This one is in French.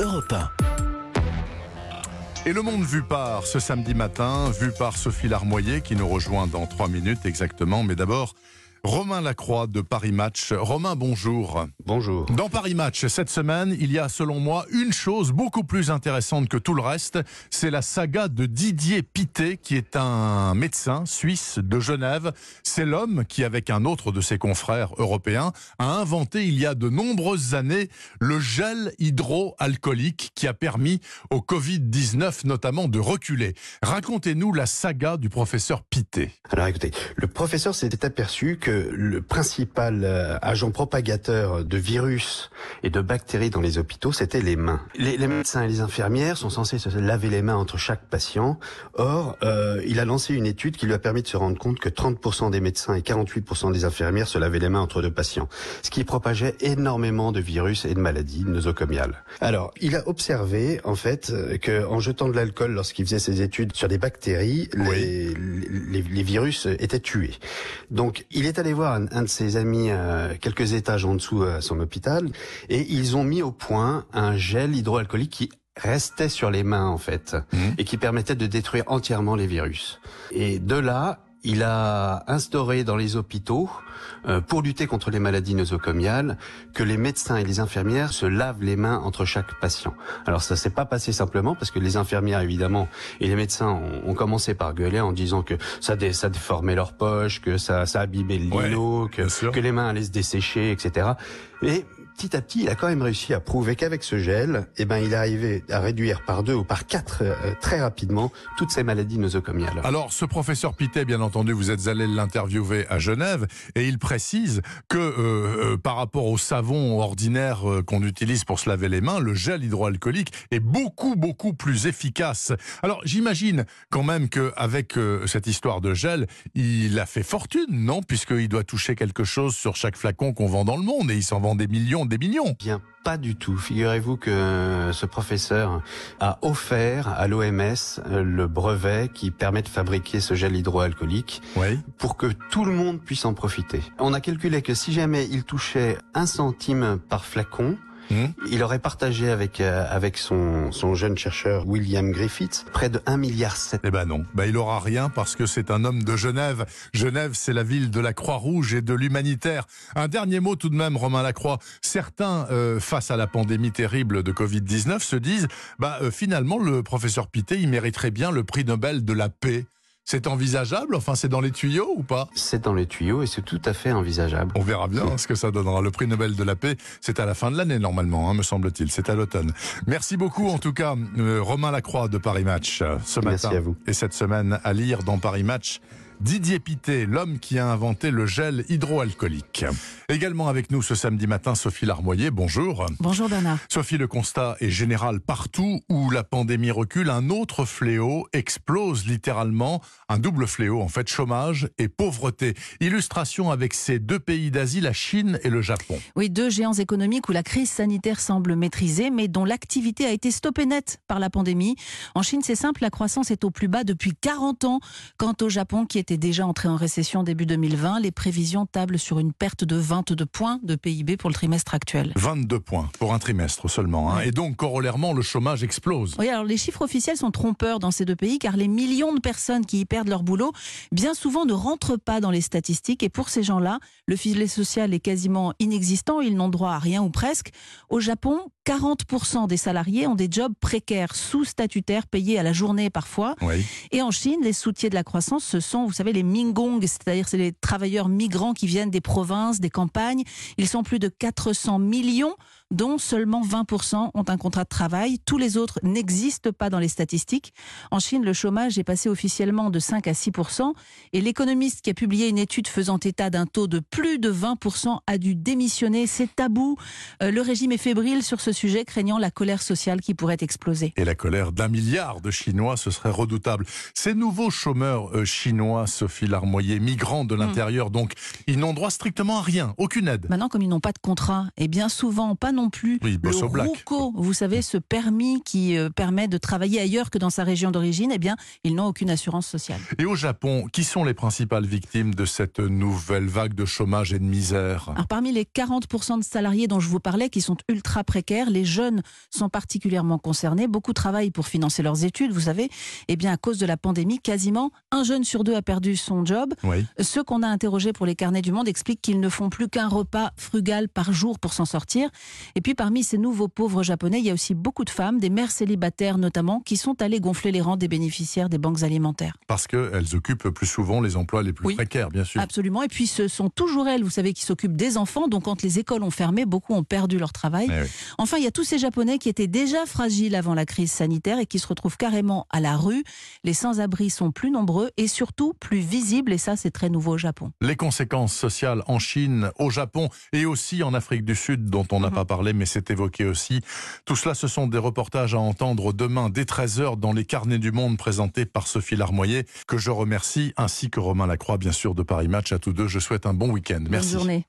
Europe 1. Et le monde vu par ce samedi matin, vu par Sophie Larmoyer qui nous rejoint dans trois minutes exactement. Mais d'abord, Romain Lacroix de Paris Match. Romain, bonjour. Bonjour. Dans Paris Match, cette semaine, il y a selon moi une chose beaucoup plus intéressante que tout le reste. C'est la saga de Didier Pité, qui est un médecin suisse de Genève. C'est l'homme qui, avec un autre de ses confrères européens, a inventé il y a de nombreuses années le gel hydroalcoolique qui a permis au Covid-19 notamment de reculer. Racontez-nous la saga du professeur Pité. Alors écoutez, le professeur s'était aperçu que le principal euh, agent propagateur de virus et de bactéries dans les hôpitaux, c'était les mains. Les, les, médecins et les infirmières sont censés se laver les mains entre chaque patient. Or, euh, il a lancé une étude qui lui a permis de se rendre compte que 30% des médecins et 48% des infirmières se lavaient les mains entre deux patients, ce qui propageait énormément de virus et de maladies nosocomiales. Alors, il a observé en fait que en jetant de l'alcool lorsqu'il faisait ses études sur des bactéries, Oui. les, les, les virus étaient tués. Donc, il est allé voir un, un de ses amis euh, quelques étages en dessous à son hôpital et ils ont mis au point un gel hydroalcoolique qui restait sur les mains en fait Mhm. et qui permettait de détruire entièrement les virus. Et de là, il a instauré dans les hôpitaux, euh, pour lutter contre les maladies nosocomiales, que les médecins et les infirmières se lavent les mains entre chaque patient. Alors ça s'est pas passé simplement parce que les infirmières évidemment et les médecins ont, ont commencé par gueuler en disant que ça, dé, ça déformait leur poche, que ça, ça abîmait le Ouais, lino, que, que les mains allaient se dessécher, etc. Et petit à petit, il a quand même réussi à prouver qu'avec ce gel, eh ben, il est arrivé à réduire par deux ou par quatre euh, très rapidement toutes ces maladies nosocomiales. Alors, ce professeur Pité, bien entendu, vous êtes allé l'interviewer à Genève et il précise que euh, euh, par rapport au savon ordinaire qu'on utilise pour se laver les mains, le gel hydroalcoolique est beaucoup, beaucoup plus efficace. Alors, j'imagine quand même qu'avec cette histoire de gel, il a fait fortune, non? Puisqu'il doit toucher quelque chose sur chaque flacon qu'on vend dans le monde et il s'en vend des millions, des millions. Bien, pas du tout. Figurez-vous que ce professeur a offert à l'OMS le brevet qui permet de fabriquer ce gel hydroalcoolique Oui. pour que tout le monde puisse en profiter. On a calculé que si jamais il touchait un centime par flacon, Hum. il aurait partagé avec euh, avec son son jeune chercheur William Griffith près de 1 milliard 7. Eh ben non, ben il aura rien parce que c'est un homme de Genève. Genève, c'est la ville de la Croix-Rouge et de l'humanitaire. Un dernier mot tout de même, Romain Lacroix. Certains, euh, face à la pandémie terrible de Covid-19, se disent, bah euh, finalement, le professeur Pité, il mériterait bien le prix Nobel de la paix. C'est envisageable? Enfin, c'est dans les tuyaux ou pas? C'est dans les tuyaux et c'est tout à fait envisageable. on verra bien ce que ça donnera. Le prix Nobel de la paix, c'est à la fin de l'année normalement, hein, me semble-t-il. C'est à l'automne. Merci beaucoup en tout cas, euh, Romain Lacroix de Paris Match euh, ce Merci matin. à vous. Et cette semaine à lire dans Paris Match. Didier Pité, l'homme qui a inventé le gel hydroalcoolique. Également avec nous ce samedi matin, Sophie Larmoyer. Bonjour. Bonjour Bernard. Sophie, le constat est général partout où la pandémie recule. Un autre fléau explose littéralement. Un double fléau, en fait, chômage et pauvreté. Illustration avec ces deux pays d'Asie, la Chine et le Japon. Oui, deux géants économiques où la crise sanitaire semble maîtrisée, mais dont l'activité a été stoppée net par la pandémie. En Chine, c'est simple, la croissance est au plus bas depuis 40 ans. Quant au Japon, qui était déjà entré en récession début 2020, les prévisions tablent sur une perte de 22 points de PIB pour le trimestre actuel. 22 points pour un trimestre seulement. hein. Et donc, corollairement, le chômage explose. Oui, alors les chiffres officiels sont trompeurs dans ces deux pays car les millions de personnes qui y perdent leur boulot, bien souvent ne rentrent pas dans les statistiques et pour ces gens-là, le filet social est quasiment inexistant, ils n'ont droit à rien ou presque. Au Japon, 40% des salariés ont des jobs précaires, sous-statutaires, payés à la journée parfois. Oui. Et en Chine, les soutiers de la croissance, ce sont, vous savez, les Mingong, c'est-à-dire c'est les travailleurs migrants qui viennent des provinces, des campagnes. Ils sont plus de 400 millions, dont seulement 20% ont un contrat de travail. Tous les autres n'existent pas dans les statistiques. En Chine, le chômage est passé officiellement de 5 à 6%. Et l'économiste qui a publié une étude faisant état d'un taux de plus de 20% a dû démissionner. C'est tabou. Euh, le régime est fébrile sur ce sujet, craignant la colère sociale qui pourrait exploser. Et la colère d'un milliard de Chinois, ce serait redoutable. Ces nouveaux chômeurs euh, chinois, Sophie Larmoyer, migrants de l'intérieur, donc, ils n'ont droit strictement à rien, aucune aide. Maintenant, comme ils n'ont pas de contrat, et bien souvent pas non non plus Oui, le. RUCO, vous savez, ce permis qui euh, permet de travailler ailleurs que dans sa région d'origine, eh bien, ils n'ont aucune assurance sociale. Et au Japon, qui sont les principales victimes de cette nouvelle vague de chômage et de misère? Alors, parmi les 40% de salariés dont je vous parlais, qui sont ultra précaires, les jeunes sont particulièrement concernés. Beaucoup travaillent pour financer leurs études, vous savez. Eh bien, à cause de la pandémie, quasiment un jeune sur deux a perdu son job. Oui. Ceux qu'on a interrogés pour les carnets du monde expliquent qu'ils ne font plus qu'un repas frugal par jour pour s'en sortir. Et puis parmi ces nouveaux pauvres japonais, il y a aussi beaucoup de femmes, des mères célibataires notamment, qui sont allées gonfler les rangs des bénéficiaires des banques alimentaires. Parce qu'elles occupent plus souvent les emplois les plus Oui. précaires, bien sûr. Absolument. Et puis ce sont toujours elles, vous savez, qui s'occupent des enfants. Donc quand les écoles ont fermé, beaucoup ont perdu leur travail. Eh oui. Enfin, il y a tous ces Japonais qui étaient déjà fragiles avant la crise sanitaire et qui se retrouvent carrément à la rue. Les sans-abri sont plus nombreux et surtout plus visibles. Et ça, c'est très nouveau au Japon. Les conséquences sociales en Chine, au Japon et aussi en Afrique du Sud, dont on n'a Mhm. pas parlé, mais c'est évoqué aussi. Tout cela, ce sont des reportages à entendre demain dès 13h dans les carnets du monde présentés par Sophie Larmoyer, que je remercie, ainsi que Romain Lacroix, bien sûr, de Paris Match. À tous deux, je souhaite un bon week-end. Merci. Bonne journée.